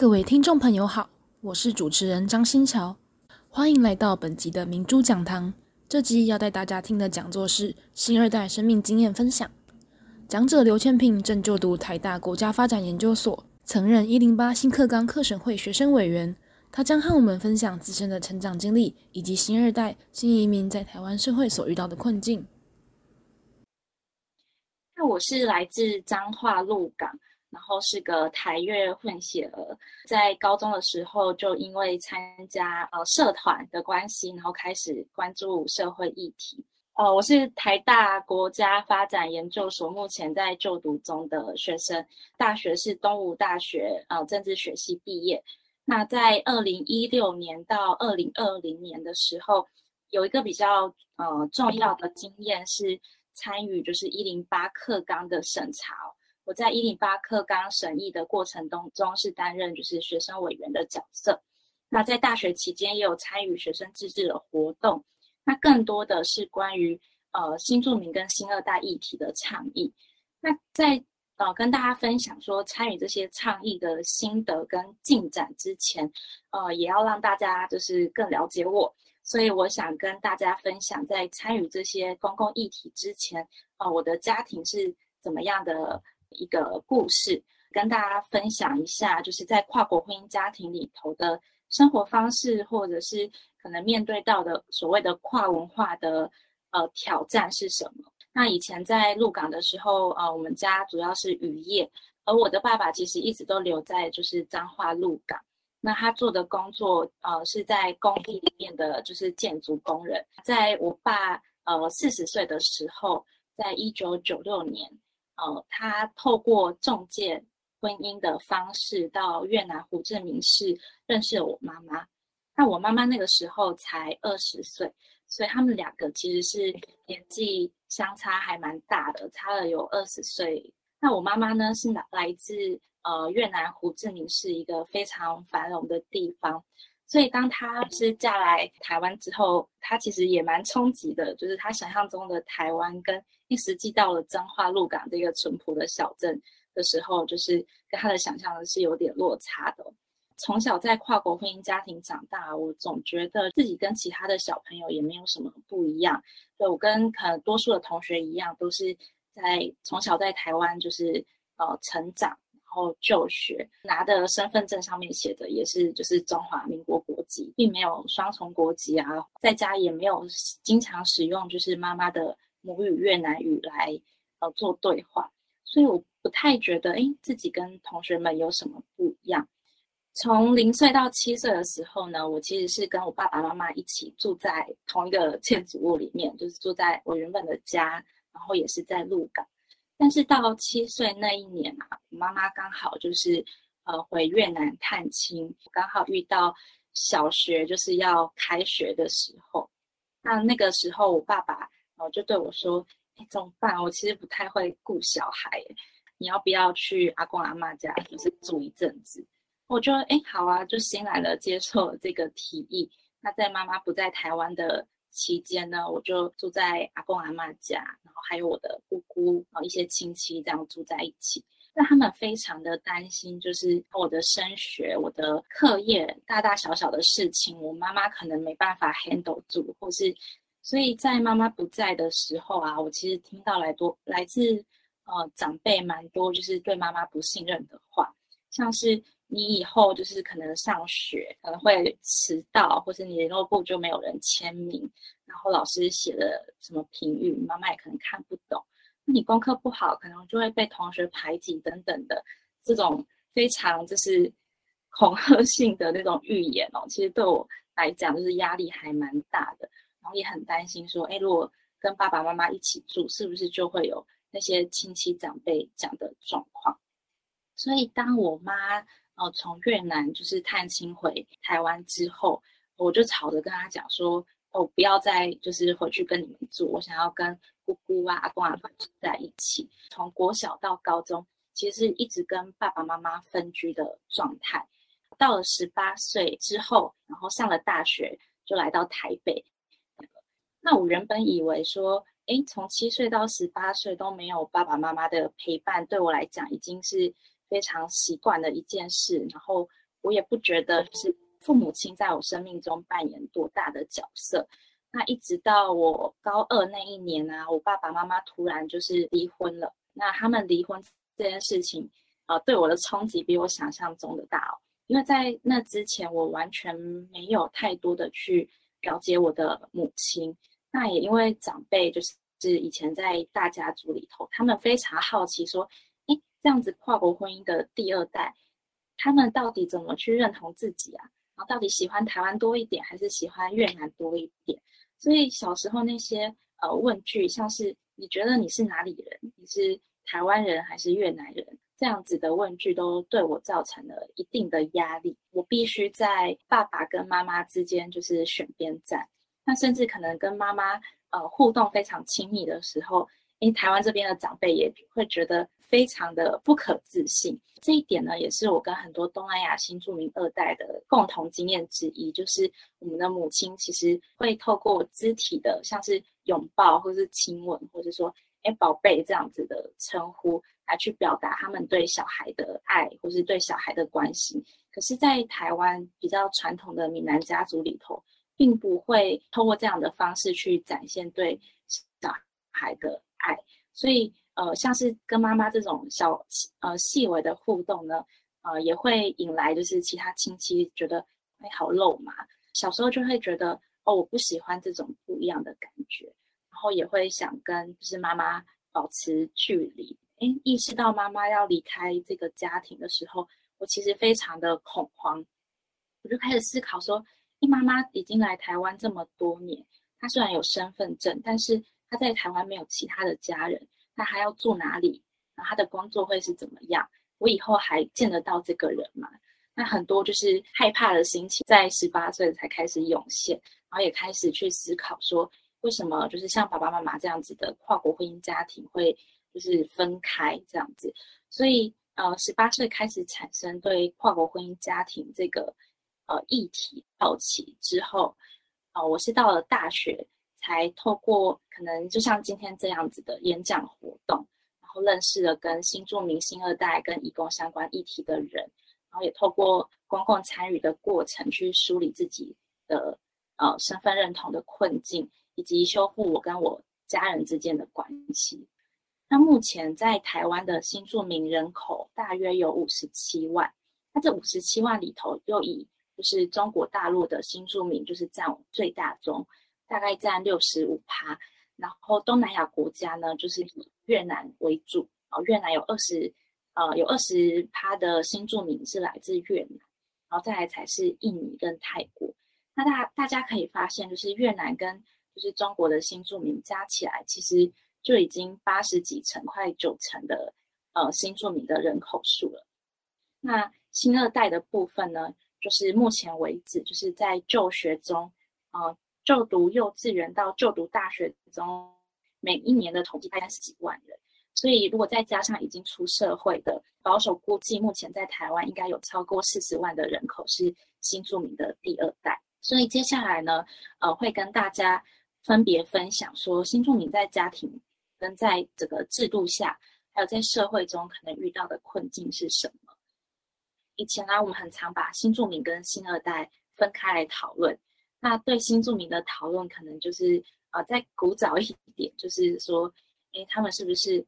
各位听众朋友好，我是主持人张新桥，欢迎来到本集的明珠讲堂。这集要带大家听的讲座是新二代生命经验分享。讲者刘千萍正就读台大国家发展研究所，曾任一零八新课纲课审会学生委员。他将和我们分享自身的成长经历，以及新二代新移民在台湾社会所遇到的困境。那我是来自彰化鹿港。然后是个台越混血儿，在高中的时候就因为参加呃社团的关系，然后开始关注社会议题。呃，我是台大国家发展研究所目前在就读中的学生，大学是东吴大学呃政治学系毕业。那在二零一六年到二零二零年的时候，有一个比较呃重要的经验是参与就是一零八课纲的审查。我在一零八课纲审议的过程当中是担任就是学生委员的角色，那在大学期间也有参与学生自治的活动，那更多的是关于呃新住民跟新二代议题的倡议。那在呃跟大家分享说参与这些倡议的心得跟进展之前，呃也要让大家就是更了解我，所以我想跟大家分享在参与这些公共议题之前，呃我的家庭是怎么样的。一个故事跟大家分享一下，就是在跨国婚姻家庭里头的生活方式，或者是可能面对到的所谓的跨文化的呃挑战是什么？那以前在鹿港的时候，呃，我们家主要是渔业，而我的爸爸其实一直都留在就是彰化鹿港。那他做的工作呃是在工地里面的就是建筑工人。在我爸呃四十岁的时候，在一九九六年。呃，他透过中介婚姻的方式到越南胡志明市认识了我妈妈。那我妈妈那个时候才二十岁，所以他们两个其实是年纪相差还蛮大的，差了有二十岁。那我妈妈呢是来来自呃越南胡志明市一个非常繁荣的地方。所以，当她是嫁来台湾之后，她其实也蛮冲击的，就是她想象中的台湾跟一实际到了彰化鹿港这个淳朴的小镇的时候，就是跟他的想象是有点落差的。从小在跨国婚姻家庭长大，我总觉得自己跟其他的小朋友也没有什么不一样。对，我跟可能多数的同学一样，都是在从小在台湾就是呃成长。然后就学拿的身份证上面写的也是就是中华民国国籍，并没有双重国籍啊，在家也没有经常使用就是妈妈的母语越南语来呃做对话，所以我不太觉得诶自己跟同学们有什么不一样。从零岁到七岁的时候呢，我其实是跟我爸爸妈妈一起住在同一个 建筑物里面，就是住在我原本的家，然后也是在鹿港。但是到七岁那一年啊，我妈妈刚好就是呃回越南探亲，刚好遇到小学就是要开学的时候。那那个时候我爸爸呃就对我说：“哎，怎么办？我其实不太会顾小孩，你要不要去阿公阿妈家就是住一阵子？”我就哎好啊，就欣然的接受了这个提议。那在妈妈不在台湾的期间呢，我就住在阿公阿妈家，然后还有我的姑姑，然后一些亲戚这样住在一起。那他们非常的担心，就是我的升学、我的课业，大大小小的事情，我妈妈可能没办法 handle 住，或是，所以在妈妈不在的时候啊，我其实听到来多来自呃长辈蛮多，就是对妈妈不信任的话，像是。你以后就是可能上学可能会迟到，或是你联络簿就没有人签名，然后老师写的什么评语，妈妈也可能看不懂。那你功课不好，可能就会被同学排挤等等的这种非常就是恐吓性的那种预言哦，其实对我来讲就是压力还蛮大的，然后也很担心说，哎，如果跟爸爸妈妈一起住，是不是就会有那些亲戚长辈讲的状况？所以当我妈。哦，从越南就是探亲回台湾之后，我就吵着跟他讲说：“哦，不要再就是回去跟你们住，我想要跟姑姑啊、阿公阿婆住在一起。”从国小到高中，其实一直跟爸爸妈妈分居的状态。到了十八岁之后，然后上了大学，就来到台北。那我原本以为说，诶，从七岁到十八岁都没有爸爸妈妈的陪伴，对我来讲已经是。非常习惯的一件事，然后我也不觉得是父母亲在我生命中扮演多大的角色。那一直到我高二那一年啊，我爸爸妈妈突然就是离婚了。那他们离婚这件事情，呃，对我的冲击比我想象中的大哦。因为在那之前，我完全没有太多的去了解我的母亲。那也因为长辈就是是以前在大家族里头，他们非常好奇说，诶，这样子跨国婚姻的第二代，他们到底怎么去认同自己啊？然后到底喜欢台湾多一点，还是喜欢越南多一点？所以小时候那些呃问句，像是你觉得你是哪里人？你是台湾人还是越南人？这样子的问句都对我造成了一定的压力。我必须在爸爸跟妈妈之间就是选边站。那甚至可能跟妈妈呃互动非常亲密的时候，因为台湾这边的长辈也会觉得非常的不可置信。这一点呢，也是我跟很多东南亚新住民二代的共同经验之一，就是我们的母亲其实会透过肢体的，像是拥抱，或是亲吻，或者说“哎，宝贝”这样子的称呼，来去表达他们对小孩的爱，或是对小孩的关心。可是，在台湾比较传统的闽南家族里头，并不会透过这样的方式去展现对小孩的爱，所以。呃，像是跟妈妈这种小呃细微的互动呢，呃，也会引来就是其他亲戚觉得哎好肉麻，小时候就会觉得哦我不喜欢这种不一样的感觉，然后也会想跟就是妈妈保持距离。哎，意识到妈妈要离开这个家庭的时候，我其实非常的恐慌，我就开始思考说，妈妈已经来台湾这么多年，她虽然有身份证，但是她在台湾没有其他的家人。那还要住哪里？然后他的工作会是怎么样？我以后还见得到这个人吗？那很多就是害怕的心情，在十八岁才开始涌现，然后也开始去思考说，为什么就是像爸爸妈妈这样子的跨国婚姻家庭会就是分开这样子？所以呃，十八岁开始产生对跨国婚姻家庭这个呃议题好奇之后，啊、呃，我是到了大学。才透过可能就像今天这样子的演讲活动，然后认识了跟新住民、新二代跟移工相关议题的人，然后也透过公共参与的过程去梳理自己的呃身份认同的困境，以及修复我跟我家人之间的关系。那目前在台湾的新住民人口大约有五十七万，那这五十七万里头又以就是中国大陆的新住民就是占最大宗。大概占六十五趴，然后东南亚国家呢，就是以越南为主哦，越南有二十，呃，有二十趴的新住民是来自越南，然后再来才是印尼跟泰国。那大大家可以发现，就是越南跟就是中国的新住民加起来，其实就已经八十几成，快九成的呃新住民的人口数了。那新二代的部分呢，就是目前为止就是在就学中，呃。就读幼稚园到就读大学中，每一年的统计大概是几万人，所以如果再加上已经出社会的，保守估计目前在台湾应该有超过四十万的人口是新住民的第二代。所以接下来呢，呃，会跟大家分别分享说，新住民在家庭跟在这个制度下，还有在社会中可能遇到的困境是什么。以前呢，我们很常把新住民跟新二代分开来讨论。那对新住民的讨论，可能就是呃，再古早一点，就是说，诶，他们是不是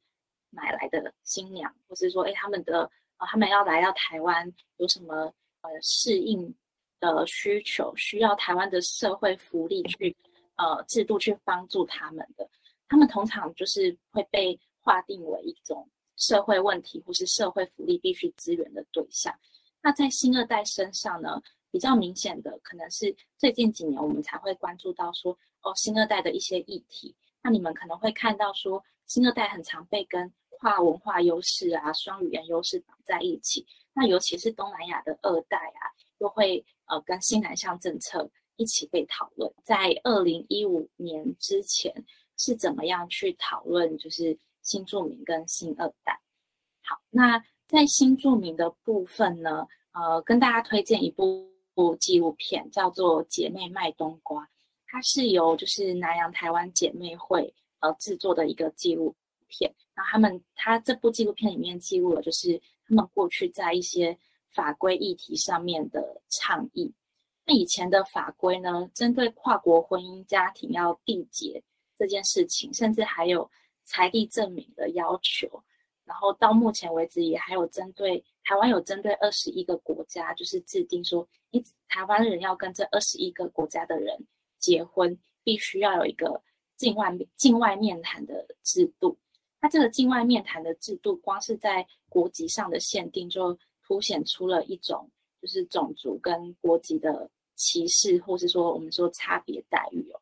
买来的新娘，或是说，诶，他们的呃，他们要来到台湾，有什么呃适应的需求，需要台湾的社会福利去呃制度去帮助他们的，他们通常就是会被划定为一种社会问题或是社会福利必须支援的对象。那在新二代身上呢？比较明显的可能是最近几年我们才会关注到说哦，新二代的一些议题，那你们可能会看到说新二代很常被跟跨文化优势啊、双语言优势绑在一起，那尤其是东南亚的二代啊，又会呃跟新南向政策一起被讨论。在二零一五年之前是怎么样去讨论就是新住民跟新二代？好，那在新著名的部分呢，呃，跟大家推荐一部。部纪录片叫做《姐妹卖冬瓜》，它是由就是南洋台湾姐妹会呃制作的一个纪录片。那他们他这部纪录片里面记录了就是他们过去在一些法规议题上面的倡议。那以前的法规呢，针对跨国婚姻家庭要缔结这件事情，甚至还有财力证明的要求。然后到目前为止，也还有针对台湾有针对二十一个国家，就是制定说，你台湾人要跟这二十一个国家的人结婚，必须要有一个境外境外面谈的制度。那这个境外面谈的制度，光是在国籍上的限定，就凸显出了一种就是种族跟国籍的歧视，或是说我们说差别待遇哦。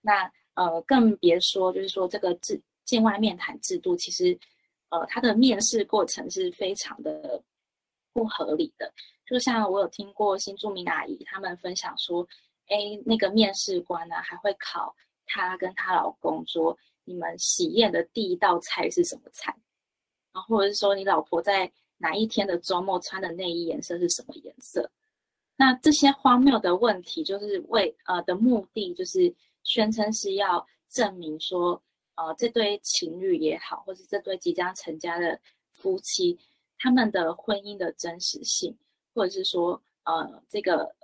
那呃，更别说就是说这个制境外面谈制度，其实。呃，他的面试过程是非常的不合理的，就像我有听过新住民阿姨他们分享说，哎，那个面试官呢还会考她跟她老公说，你们喜宴的第一道菜是什么菜，然后或者是说你老婆在哪一天的周末穿的内衣颜色是什么颜色，那这些荒谬的问题就是为呃的目的就是宣称是要证明说。呃，这对情侣也好，或是这对即将成家的夫妻，他们的婚姻的真实性，或者是说，呃，这个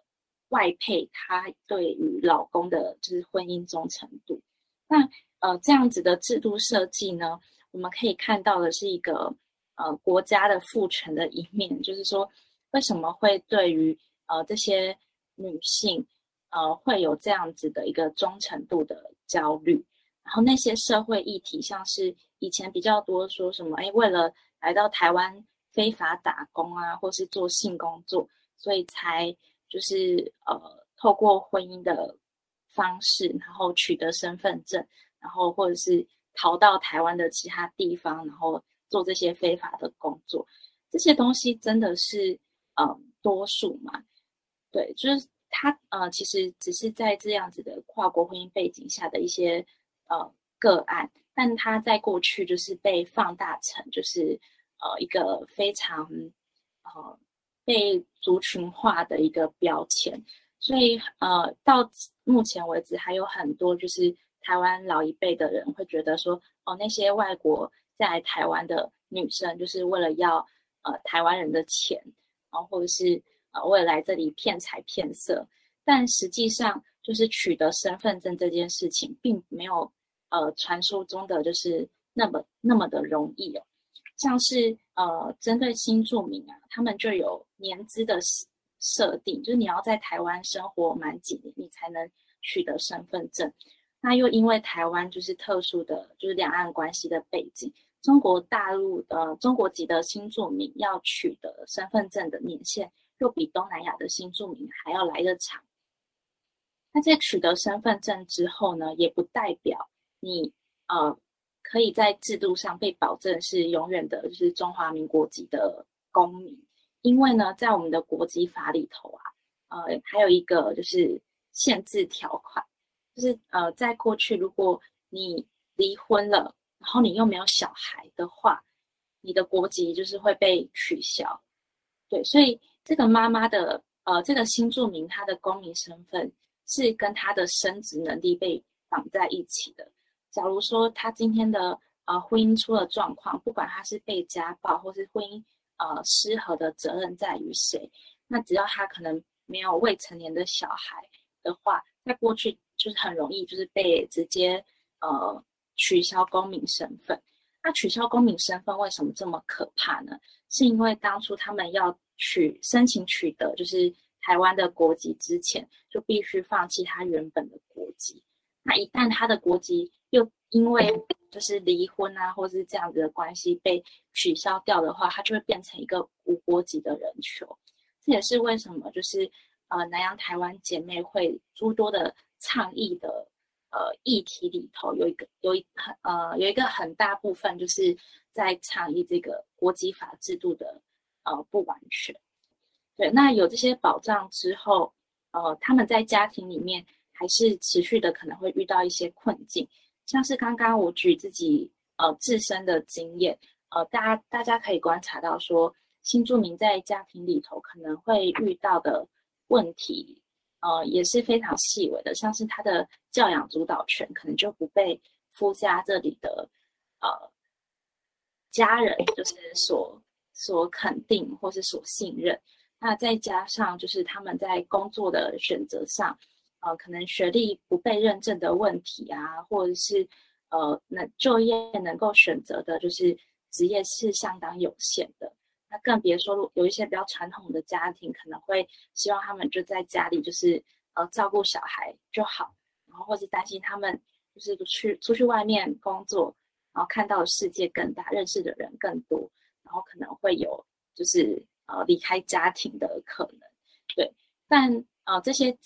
外配他对于老公的就是婚姻忠诚度。那呃，这样子的制度设计呢，我们可以看到的是一个呃国家的父权的一面，就是说，为什么会对于呃这些女性呃会有这样子的一个忠诚度的焦虑？然后那些社会议题，像是以前比较多说什么，哎，为了来到台湾非法打工啊，或是做性工作，所以才就是呃，透过婚姻的方式，然后取得身份证，然后或者是逃到台湾的其他地方，然后做这些非法的工作，这些东西真的是嗯、呃、多数嘛？对，就是他呃，其实只是在这样子的跨国婚姻背景下的一些。呃，个案，但它在过去就是被放大成就是呃一个非常呃被族群化的一个标签，所以呃到目前为止还有很多就是台湾老一辈的人会觉得说，哦，那些外国在台湾的女生就是为了要呃台湾人的钱，然后或者是呃为了来这里骗财骗色，但实际上就是取得身份证这件事情并没有。呃，传说中的就是那么那么的容易哦，像是呃，针对新住民啊，他们就有年资的设定，就是你要在台湾生活满几年，你才能取得身份证。那又因为台湾就是特殊的，就是两岸关系的背景，中国大陆的、呃、中国籍的新住民要取得身份证的年限，又比东南亚的新住民还要来得长。那在取得身份证之后呢，也不代表。你呃，可以在制度上被保证是永远的，就是中华民国籍的公民。因为呢，在我们的国籍法里头啊，呃，还有一个就是限制条款，就是呃，在过去如果你离婚了，然后你又没有小孩的话，你的国籍就是会被取消。对，所以这个妈妈的呃，这个新住民她的公民身份是跟他的生殖能力被绑在一起的。假如说他今天的呃婚姻出了状况，不管他是被家暴或是婚姻呃失和的责任在于谁，那只要他可能没有未成年的小孩的话，在过去就是很容易就是被直接呃取消公民身份。那取消公民身份为什么这么可怕呢？是因为当初他们要取申请取得就是台湾的国籍之前，就必须放弃他原本的国籍。那一旦他的国籍又因为就是离婚啊，或是这样子的关系被取消掉的话，他就会变成一个无国籍的人球。这也是为什么就是呃南洋台湾姐妹会诸多的倡议的呃议题里头，有一个有一很呃有一个很大部分就是在倡议这个国籍法制度的呃不完全。对，那有这些保障之后，呃他们在家庭里面。还是持续的可能会遇到一些困境，像是刚刚我举自己呃自身的经验，呃，大家大家可以观察到说，新住民在家庭里头可能会遇到的问题，呃，也是非常细微的，像是他的教养主导权可能就不被夫家这里的呃家人就是所所肯定或是所信任，那再加上就是他们在工作的选择上，呃，可能学历不被认证的问题啊，或者是呃，能就业能够选择的，就是职业是相当有限的。那更别说有一些比较传统的家庭，可能会希望他们就在家里，就是呃照顾小孩就好，然后或是担心他们就是去出去外面工作，然后看到的世界更大，认识的人更多，然后可能会有就是呃离开家庭的可能。对，但呃这些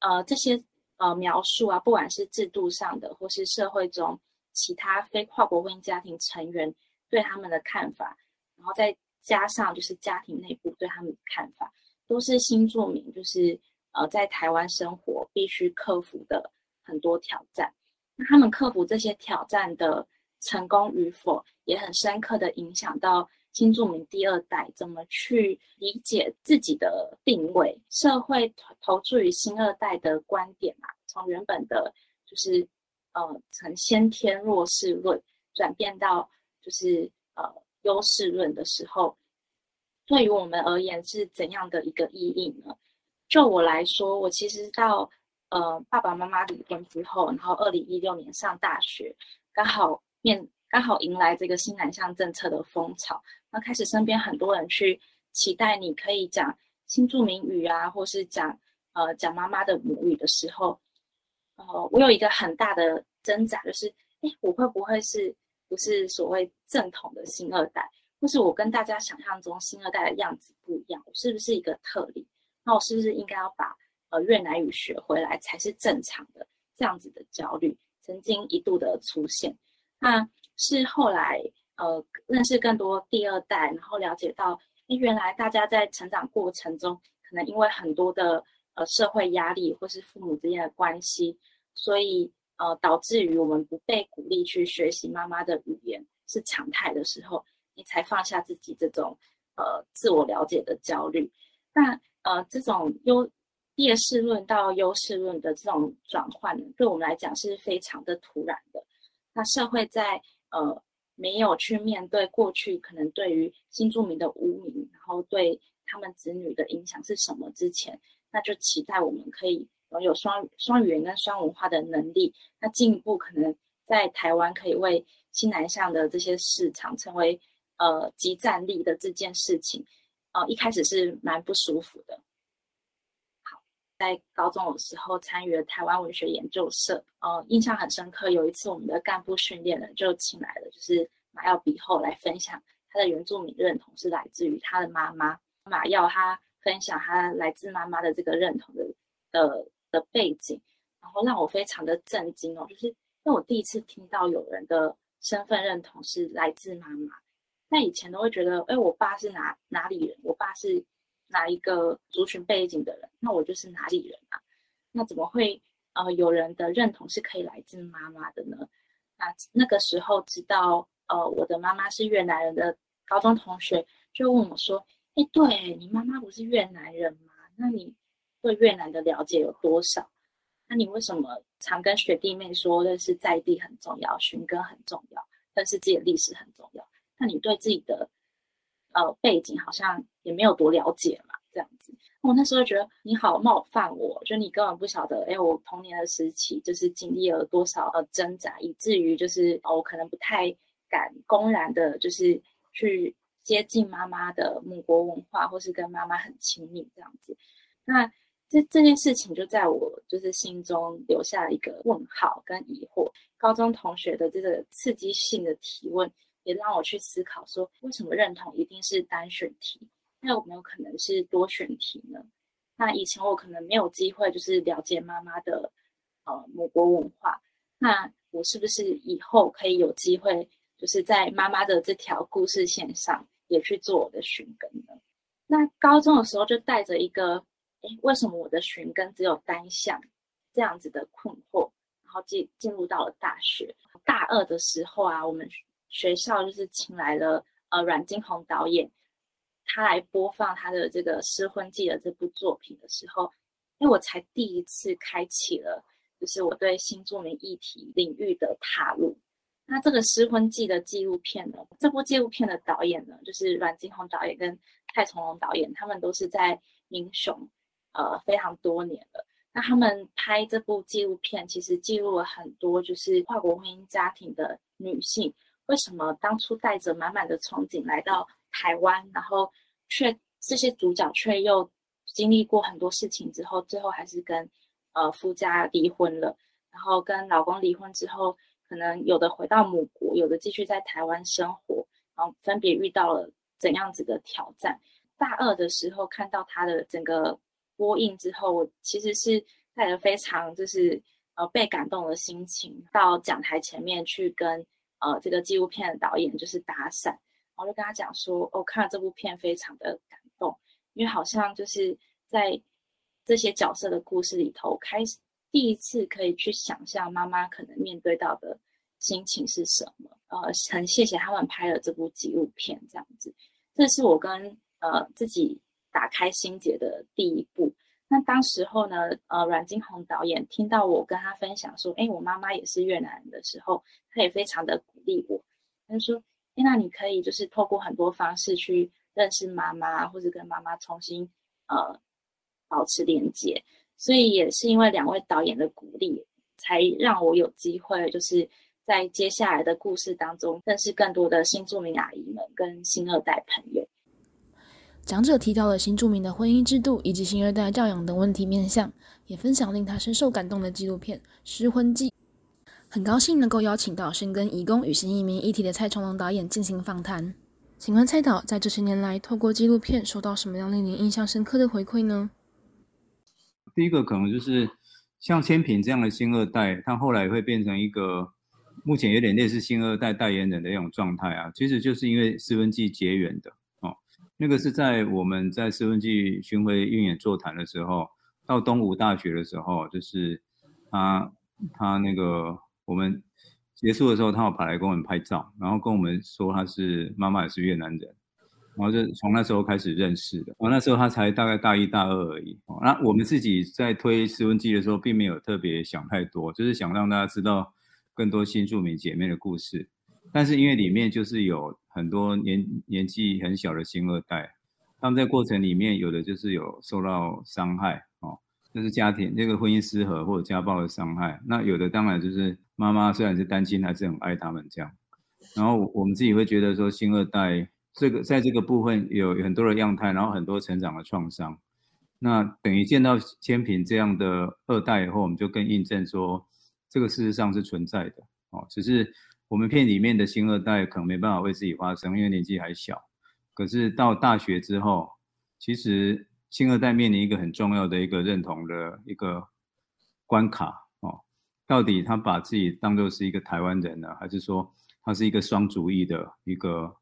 呃这些呃描述啊，不管是制度上的，或是社会中其他非跨国婚姻家庭成员对他们的看法，然后再。加上就是家庭内部对他们的看法，都是新住民就是呃在台湾生活必须克服的很多挑战。那他们克服这些挑战的成功与否，也很深刻的影响到新住民第二代怎么去理解自己的定位。社会投投注于新二代的观点啊，从原本的就是呃从先天弱势论转变到就是呃。优势论的时候，对于我们而言是怎样的一个意义呢？就我来说，我其实到呃爸爸妈妈离婚之后，然后二零一六年上大学，刚好面刚好迎来这个新南向政策的风潮，那开始身边很多人去期待你可以讲新著名语啊，或是讲呃讲妈妈的母语的时候，呃，我有一个很大的挣扎，就是哎，我会不会是？不是所谓正统的新二代，或是我跟大家想象中新二代的样子不一样，我是不是一个特例？那我是不是应该要把呃越南语学回来才是正常的？这样子的焦虑曾经一度的出现。那是后来呃认识更多第二代，然后了解到，诶，原来大家在成长过程中，可能因为很多的呃社会压力或是父母之间的关系，所以。呃，导致于我们不被鼓励去学习妈妈的语言是常态的时候，你才放下自己这种呃自我了解的焦虑。那呃，这种优劣势论到优势论的这种转换，对我们来讲是非常的突然的。那社会在呃没有去面对过去可能对于新住民的污名，然后对他们子女的影响是什么之前，那就期待我们可以拥。有双双语言跟双文化的能力，那进一步可能在台湾可以为新南向的这些市场成为呃即战力的这件事情，呃一开始是蛮不舒服的。在高中的时候参与了台湾文学研究社，呃印象很深刻。有一次我们的干部训练呢，就请来了就是马耀比后来分享他的原住民认同是来自于他的妈妈。马耀他分享他来自妈妈的这个认同的的。的背景，然后让我非常的震惊哦，就是因为我第一次听到有人的身份认同是来自妈妈，那以前都会觉得，哎，我爸是哪哪里人，我爸是哪一个族群背景的人，那我就是哪里人啊？那怎么会呃有人的认同是可以来自妈妈的呢？那那个时候知道呃我的妈妈是越南人的高中同学就问我说，哎，对你妈妈不是越南人吗？那你？对越南的了解有多少？那你为什么常跟学弟妹说认识在地很重要，寻根很重要，认识自己的历史很重要？那你对自己的呃背景好像也没有多了解嘛？这样子，我那时候觉得你好冒犯我，就你根本不晓得，哎，我童年的时期就是经历了多少呃挣扎，以至于就是哦，我可能不太敢公然的，就是去接近妈妈的母国文化，或是跟妈妈很亲密这样子，那。这这件事情就在我就是心中留下了一个问号跟疑惑。高中同学的这个刺激性的提问，也让我去思考说，为什么认同一定是单选题？那有没有可能是多选题呢？那以前我可能没有机会就是了解妈妈的呃母国文化，那我是不是以后可以有机会，就是在妈妈的这条故事线上也去做我的寻根呢？那高中的时候就带着一个。为什么我的寻根只有单向这样子的困惑？然后进进入到了大学大二的时候啊，我们学校就是请来了呃阮经宏导演，他来播放他的这个《失婚记》的这部作品的时候，因为我才第一次开启了就是我对新住民议题领域的踏入。那这个失婚记的纪录片呢，这部纪录片的导演呢，就是阮经宏导演跟蔡崇隆导演，他们都是在民雄，呃，非常多年了。那他们拍这部纪录片，其实记录了很多就是跨国婚姻家庭的女性，为什么当初带着满满的憧憬来到台湾，然后却这些主角却又经历过很多事情之后，最后还是跟呃夫家离婚了，然后跟老公离婚之后，可能有的回到母国，有的继续在台湾生活，然后分别遇到了怎样子的挑战。大二的时候看到他的整个。播映之后，我其实是带着非常就是呃被感动的心情到讲台前面去跟呃这个纪录片的导演就是搭讪，然后就跟他讲说，哦，看了这部片非常的感动，因为好像就是在这些角色的故事里头，开始第一次可以去想象妈妈可能面对到的心情是什么。呃，很谢谢他们拍了这部纪录片，这样子，这是我跟呃自己。打开心结的第一步。那当时候呢，呃，阮经红导演听到我跟他分享说，哎，我妈妈也是越南人的时候，他也非常的鼓励我。他说，哎，那你可以就是透过很多方式去认识妈妈，或者跟妈妈重新呃保持连接。所以也是因为两位导演的鼓励，才让我有机会就是在接下来的故事当中认识更多的新住民阿姨们跟新二代朋友。讲者提到了新著名的婚姻制度以及新二代教养等问题面向，也分享令他深受感动的纪录片《失婚记》。很高兴能够邀请到深耕移工与新移民议题的蔡崇隆导演进行访谈。请问蔡导，在这些年来，透过纪录片收到什么样令您印象深刻的回馈呢？第一个可能就是像千萍这样的新二代，他后来会变成一个目前有点类似新二代代言人的一种状态啊，其实就是因为《失婚记》结缘的。那个是在我们在《失婚记》巡回运演座谈的时候，到东吴大学的时候，就是他他那个我们结束的时候，他有跑来跟我们拍照，然后跟我们说他是妈妈也是越南人，然后就从那时候开始认识的。然后那时候他才大概大一大二而已。那我们自己在推《失婚记》的时候，并没有特别想太多，就是想让大家知道更多新住民姐妹的故事。但是因为里面就是有很多年年纪很小的新二代，他们在过程里面有的就是有受到伤害哦，就是家庭这个婚姻失和或者家暴的伤害。那有的当然就是妈妈虽然是单亲，还是很爱他们这样。然后我们自己会觉得说，新二代这个在这个部分有很多的样态，然后很多成长的创伤。那等于见到千萍这样的二代以后，我们就更印证说，这个事实上是存在的哦，只是。我们片里面的新二代可能没办法为自己发声，因为年纪还小。可是到大学之后，其实新二代面临一个很重要的一个认同的一个关卡哦，到底他把自己当作是一个台湾人呢，还是说他是一个双主义的一个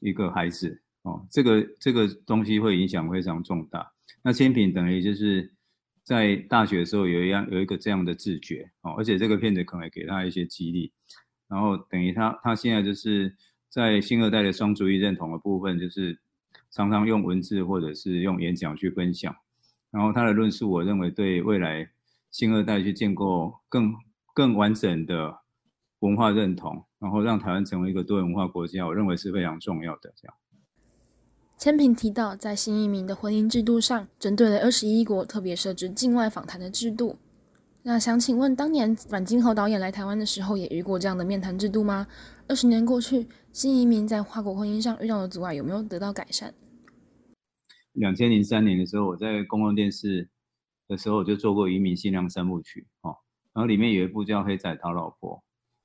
一个孩子哦？这个这个东西会影响非常重大。那千品等于就是在大学的时候有一样有一个这样的自觉哦，而且这个片子可能也给他一些激励。然后等于他，他现在就是在新二代的双主义认同的部分，就是常常用文字或者是用演讲去分享。然后他的论述，我认为对未来新二代去建构更更完整的文化认同，然后让台湾成为一个多元文化国家，我认为是非常重要的。这样，千平提到，在新移民的婚姻制度上，针对了二十一国特别设置境外访谈的制度。那想请问，当年阮经宏导演来台湾的时候，也遇过这样的面谈制度吗？二十年过去，新移民在跨国婚姻上遇到的阻碍有没有得到改善？两千零三年的时候，我在公共电视的时候，我就做过移民新娘三部曲，哦，然后里面有一部叫《黑仔讨老婆》，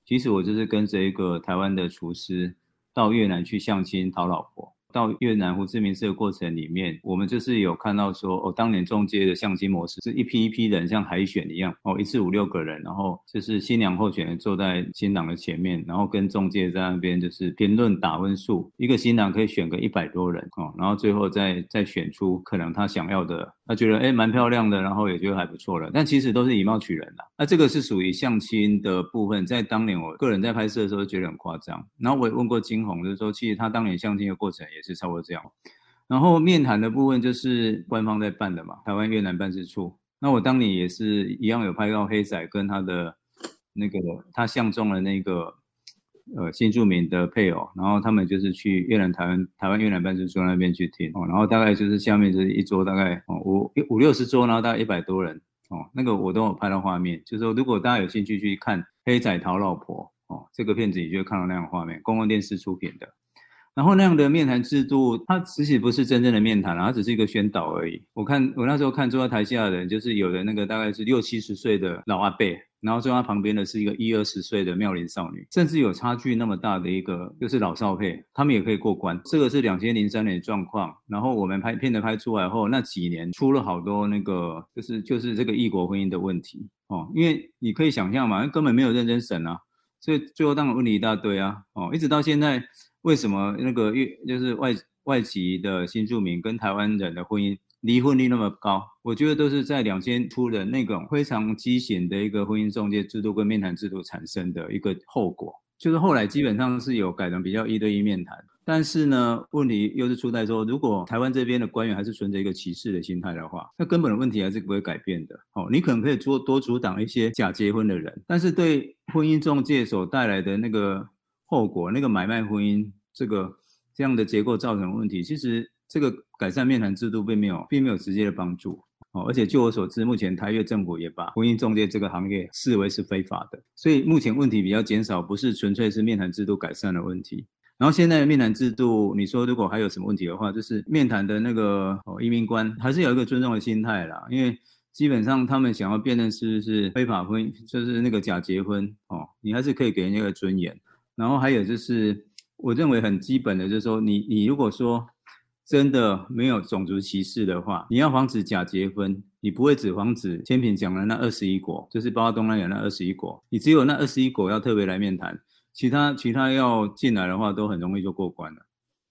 其实我就是跟着一个台湾的厨师到越南去相亲讨老婆。到越南胡志明市的过程里面，我们就是有看到说，哦，当年中介的相亲模式是一批一批人像海选一样，哦，一次五六个人，然后就是新娘候选人坐在新郎的前面，然后跟中介在那边就是评论打分数，一个新郎可以选个一百多人，哦，然后最后再再选出可能他想要的，他觉得哎蛮漂亮的，然后也觉得还不错了，但其实都是以貌取人啦。那这个是属于相亲的部分，在当年我个人在拍摄的时候觉得很夸张，然后我也问过金红，就是说其实他当年相亲的过程也。也是差不多这样，然后面谈的部分就是官方在办的嘛，台湾越南办事处。那我当年也是一样有拍到黑仔跟他的那个他相中的那个呃新住民的配偶，然后他们就是去越南台湾台湾越南办事处那边去听哦，然后大概就是下面就是一桌大概哦五五六十桌，然后大概一百多人哦，那个我都有拍到画面，就是说如果大家有兴趣去看《黑仔讨老婆》哦，这个片子你就会看到那样的画面，公共电视出品的。然后那样的面谈制度，它其实不是真正的面谈，它只是一个宣导而已。我看我那时候看坐在台下的人，就是有的那个大概是六七十岁的老阿伯，然后坐在他旁边的是一个一二十岁的妙龄少女，甚至有差距那么大的一个就是老少配，他们也可以过关。这个是两千零三年的状况。然后我们拍片子拍出来后，那几年出了好多那个就是就是这个异国婚姻的问题哦，因为你可以想象嘛，根本没有认真审啊，所以最后当然问题一大堆啊哦，一直到现在。为什么那个越就是外外籍的新住民跟台湾人的婚姻离婚率那么高？我觉得都是在两千出的那种非常畸形的一个婚姻中介制度跟面谈制度产生的一个后果。就是后来基本上是有改成比较一对一面谈，但是呢，问题又是出在说，如果台湾这边的官员还是存着一个歧视的心态的话，那根本的问题还是不会改变的。哦，你可能可以多多阻挡一些假结婚的人，但是对婚姻中介所带来的那个。后果，那个买卖婚姻这个这样的结构造成的问题，其实这个改善面谈制度并没有并没有直接的帮助哦。而且据我所知，目前台越政府也把婚姻中介这个行业视为是非法的，所以目前问题比较减少，不是纯粹是面谈制度改善的问题。然后现在的面谈制度，你说如果还有什么问题的话，就是面谈的那个移民官还是有一个尊重的心态啦，因为基本上他们想要辨认是不是非法婚，就是那个假结婚哦，你还是可以给人家一个尊严。然后还有就是，我认为很基本的，就是说，你你如果说真的没有种族歧视的话，你要防止假结婚，你不会只防止千萍讲的那二十一国，就是包括东南亚那二十一国，你只有那二十一国要特别来面谈，其他其他要进来的话都很容易就过关了。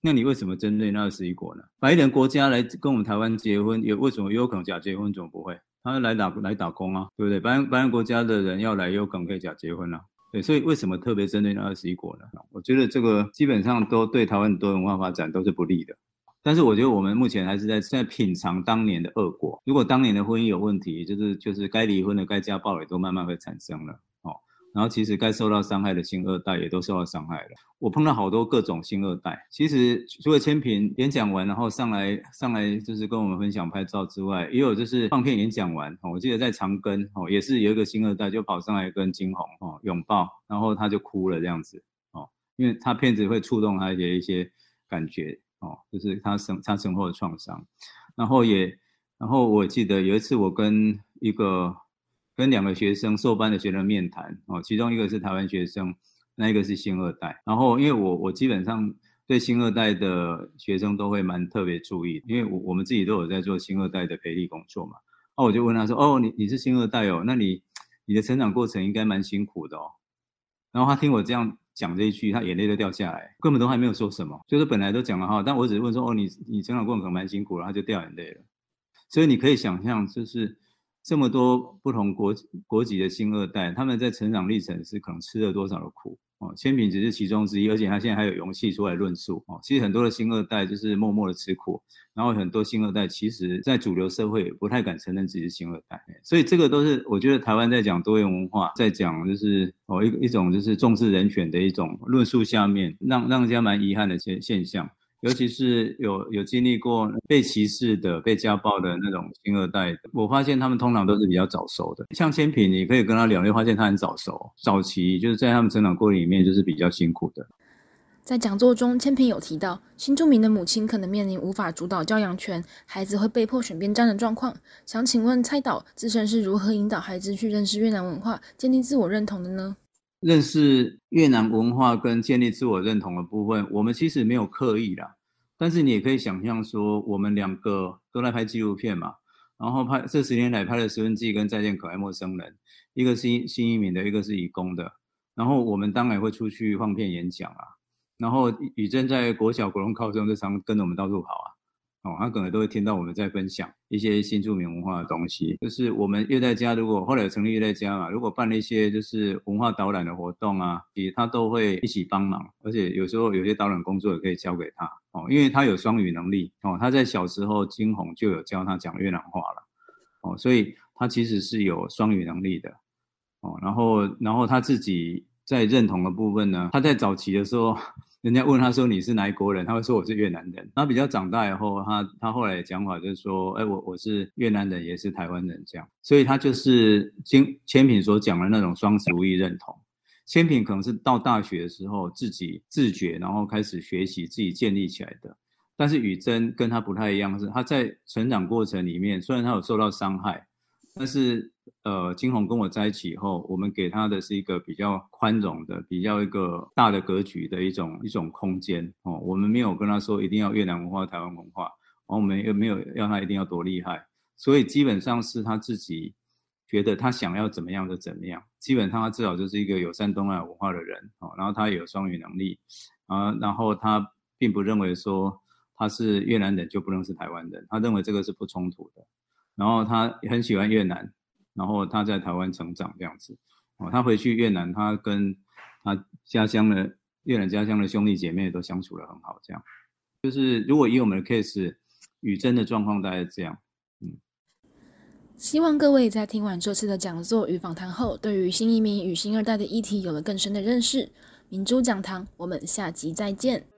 那你为什么针对那二十一国呢？白人国家来跟我们台湾结婚，有为什么有可能假结婚？怎么不会？他来打来打工啊，对不对？白人白人国家的人要来，有可能可以假结婚啊。对，所以为什么特别针对那二十一国呢？我觉得这个基本上都对台湾多文化发展都是不利的。但是我觉得我们目前还是在在品尝当年的恶果。如果当年的婚姻有问题，就是就是该离婚的、该家暴也都慢慢会产生了哦。然后其实该受到伤害的新二代也都受到伤害了。我碰到好多各种新二代。其实除了千平演讲完，然后上来上来就是跟我们分享拍照之外，也有就是放片演讲完。我记得在长庚哦，也是有一个新二代就跑上来跟金红哦拥抱，然后他就哭了这样子哦，因为他片子会触动他的一些感觉哦，就是他生他生后的创伤。然后也然后我记得有一次我跟一个。跟两个学生受班的学生面谈哦，其中一个是台湾学生，那一个是新二代。然后因为我我基本上对新二代的学生都会蛮特别注意，因为我我们自己都有在做新二代的培力工作嘛。哦，我就问他说：“哦，你你是新二代哦，那你你的成长过程应该蛮辛苦的哦。”然后他听我这样讲这一句，他眼泪都掉下来，根本都还没有说什么，就是本来都讲了哈，但我只是问说：“哦，你你成长过程可能蛮辛苦，然后就掉眼泪了。”所以你可以想象，就是。这么多不同国国籍的新二代，他们在成长历程是可能吃了多少的苦哦？千品只是其中之一，而且他现在还有勇气出来论述哦。其实很多的新二代就是默默的吃苦，然后很多新二代其实在主流社会不太敢承认自己是新二代，所以这个都是我觉得台湾在讲多元文化，在讲就是哦一一种就是重视人权的一种论述下面，让让人家蛮遗憾的现现象。尤其是有有经历过被歧视的、被家暴的那种新二代的，我发现他们通常都是比较早熟的。像千平，你可以跟他聊，你会发现他很早熟。早期就是在他们成长过程里面，就是比较辛苦的。在讲座中，千平有提到，新住民的母亲可能面临无法主导教养权，孩子会被迫选边站的状况。想请问蔡导，自身是如何引导孩子去认识越南文化、建立自我认同的呢？认识越南文化跟建立自我认同的部分，我们其实没有刻意啦。但是你也可以想象说，我们两个都在拍纪录片嘛，然后拍这十年来拍了《十分之一》跟《再见可爱陌生人》，一个是新移民的，一个是移工的。然后我们当然会出去放片演讲啊。然后宇珍在国小、国中、高中就常跟着我们到处跑啊。哦，他可能都会听到我们在分享一些新住民文化的东西。就是我们越在家，如果后来成立越在家嘛，如果办了一些就是文化导览的活动啊，其实他都会一起帮忙，而且有时候有些导览工作也可以交给他哦，因为他有双语能力哦。他在小时候金红就有教他讲越南话了哦，所以他其实是有双语能力的哦。然后，然后他自己在认同的部分呢，他在早期的时候，人家问他说你是哪一国人，他会说我是越南人。他比较长大以后，他他后来的讲法就是说，哎，我我是越南人，也是台湾人这样。所以他就是经千品所讲的那种双族裔认同。千品可能是到大学的时候自己自觉，然后开始学习，自己建立起来的。但是宇珍跟他不太一样，是他在成长过程里面，虽然他有受到伤害，但是呃，金红跟我在一起以后，我们给他的是一个比较宽容的、比较一个大的格局的一种一种空间哦。我们没有跟他说一定要越南文化、台湾文化，然后我们又没有要他一定要多厉害，所以基本上是他自己。觉得他想要怎么样就怎么样，基本上他至少就是一个友善东南亚文化的人哦，然后他也有双语能力啊，然后他并不认为说他是越南人就不能是台湾人，他认为这个是不冲突的，然后他很喜欢越南，然后他在台湾成长这样子哦，他回去越南，他跟他家乡的越南家乡的兄弟姐妹都相处得很好，这样就是如果以我们的 case，宇珍的状况大概是这样。希望各位在听完这次的讲座与访谈后，对于新移民与新二代的议题有了更深的认识。明珠讲堂，我们下集再见。